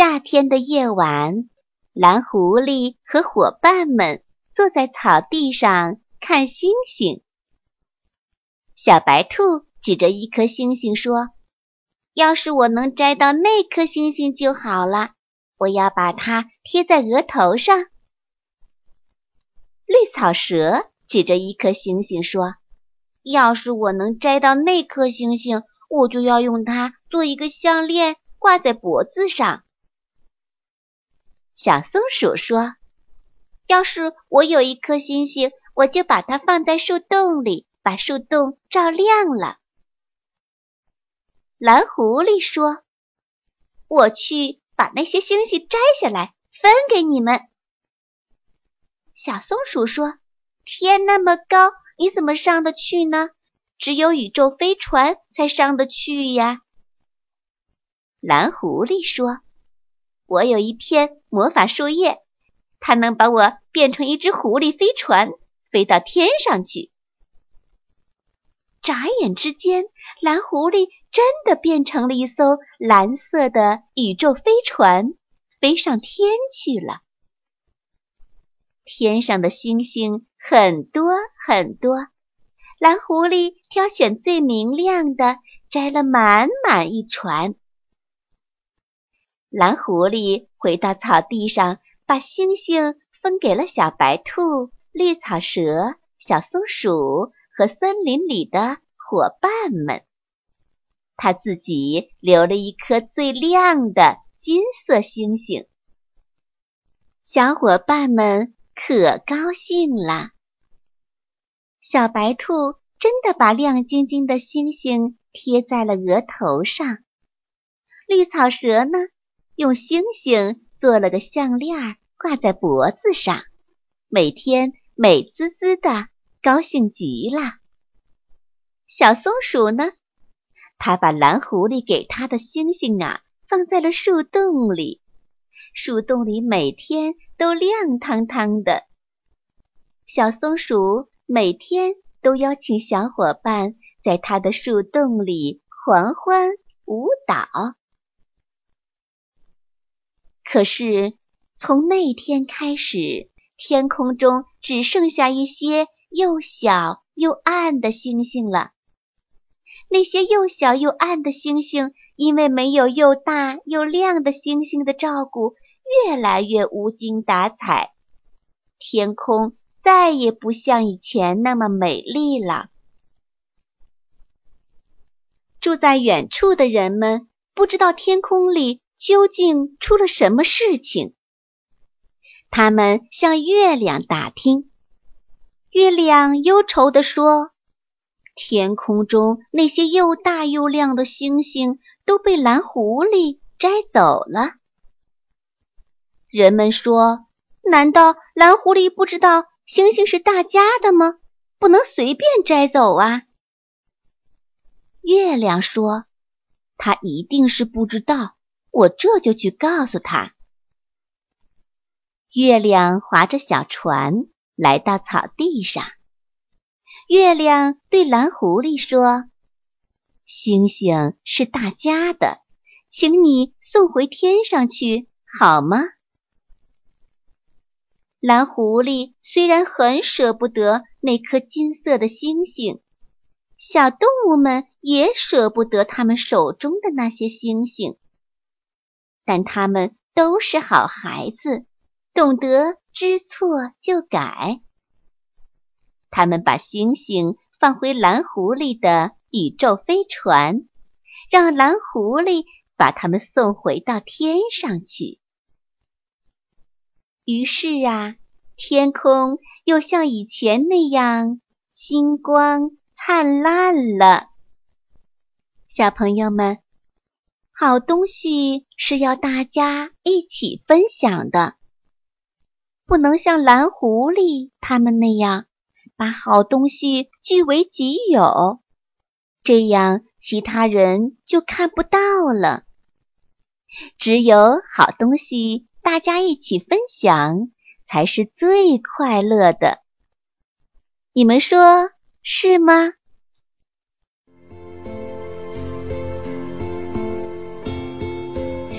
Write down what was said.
夏天的夜晚，蓝狐狸和伙伴们坐在草地上看星星。小白兔指着一颗星星说：“要是我能摘到那颗星星就好了，我要把它贴在额头上。”绿草蛇指着一颗星星说：“要是我能摘到那颗星星，我就要用它做一个项链，挂在脖子上。”小松鼠说：“要是我有一颗星星，我就把它放在树洞里，把树洞照亮了。”蓝狐狸说：“我去把那些星星摘下来，分给你们。”小松鼠说：“天那么高，你怎么上得去呢？只有宇宙飞船才上得去呀。”蓝狐狸说。我有一片魔法树叶，它能把我变成一只狐狸飞船，飞到天上去。眨眼之间，蓝狐狸真的变成了一艘蓝色的宇宙飞船，飞上天去了。天上的星星很多很多，蓝狐狸挑选最明亮的，摘了满满一船。蓝狐狸回到草地上，把星星分给了小白兔、绿草蛇、小松鼠和森林里的伙伴们。他自己留了一颗最亮的金色星星。小伙伴们可高兴了。小白兔真的把亮晶晶的星星贴在了额头上。绿草蛇呢？用星星做了个项链，挂在脖子上，每天美滋滋的，高兴极了。小松鼠呢？它把蓝狐狸给它的星星啊，放在了树洞里，树洞里每天都亮堂堂的。小松鼠每天都邀请小伙伴在它的树洞里狂欢舞蹈。可是，从那天开始，天空中只剩下一些又小又暗的星星了。那些又小又暗的星星，因为没有又大又亮的星星的照顾，越来越无精打采。天空再也不像以前那么美丽了。住在远处的人们不知道天空里。究竟出了什么事情？他们向月亮打听。月亮忧愁地说：“天空中那些又大又亮的星星都被蓝狐狸摘走了。”人们说：“难道蓝狐狸不知道星星是大家的吗？不能随便摘走啊！”月亮说：“他一定是不知道。”我这就去告诉他。月亮划着小船来到草地上。月亮对蓝狐狸说：“星星是大家的，请你送回天上去好吗？”蓝狐狸虽然很舍不得那颗金色的星星，小动物们也舍不得他们手中的那些星星。但他们都是好孩子，懂得知错就改。他们把星星放回蓝狐狸的宇宙飞船，让蓝狐狸把他们送回到天上去。于是啊，天空又像以前那样星光灿烂了。小朋友们。好东西是要大家一起分享的，不能像蓝狐狸他们那样把好东西据为己有，这样其他人就看不到了。只有好东西大家一起分享，才是最快乐的。你们说是吗？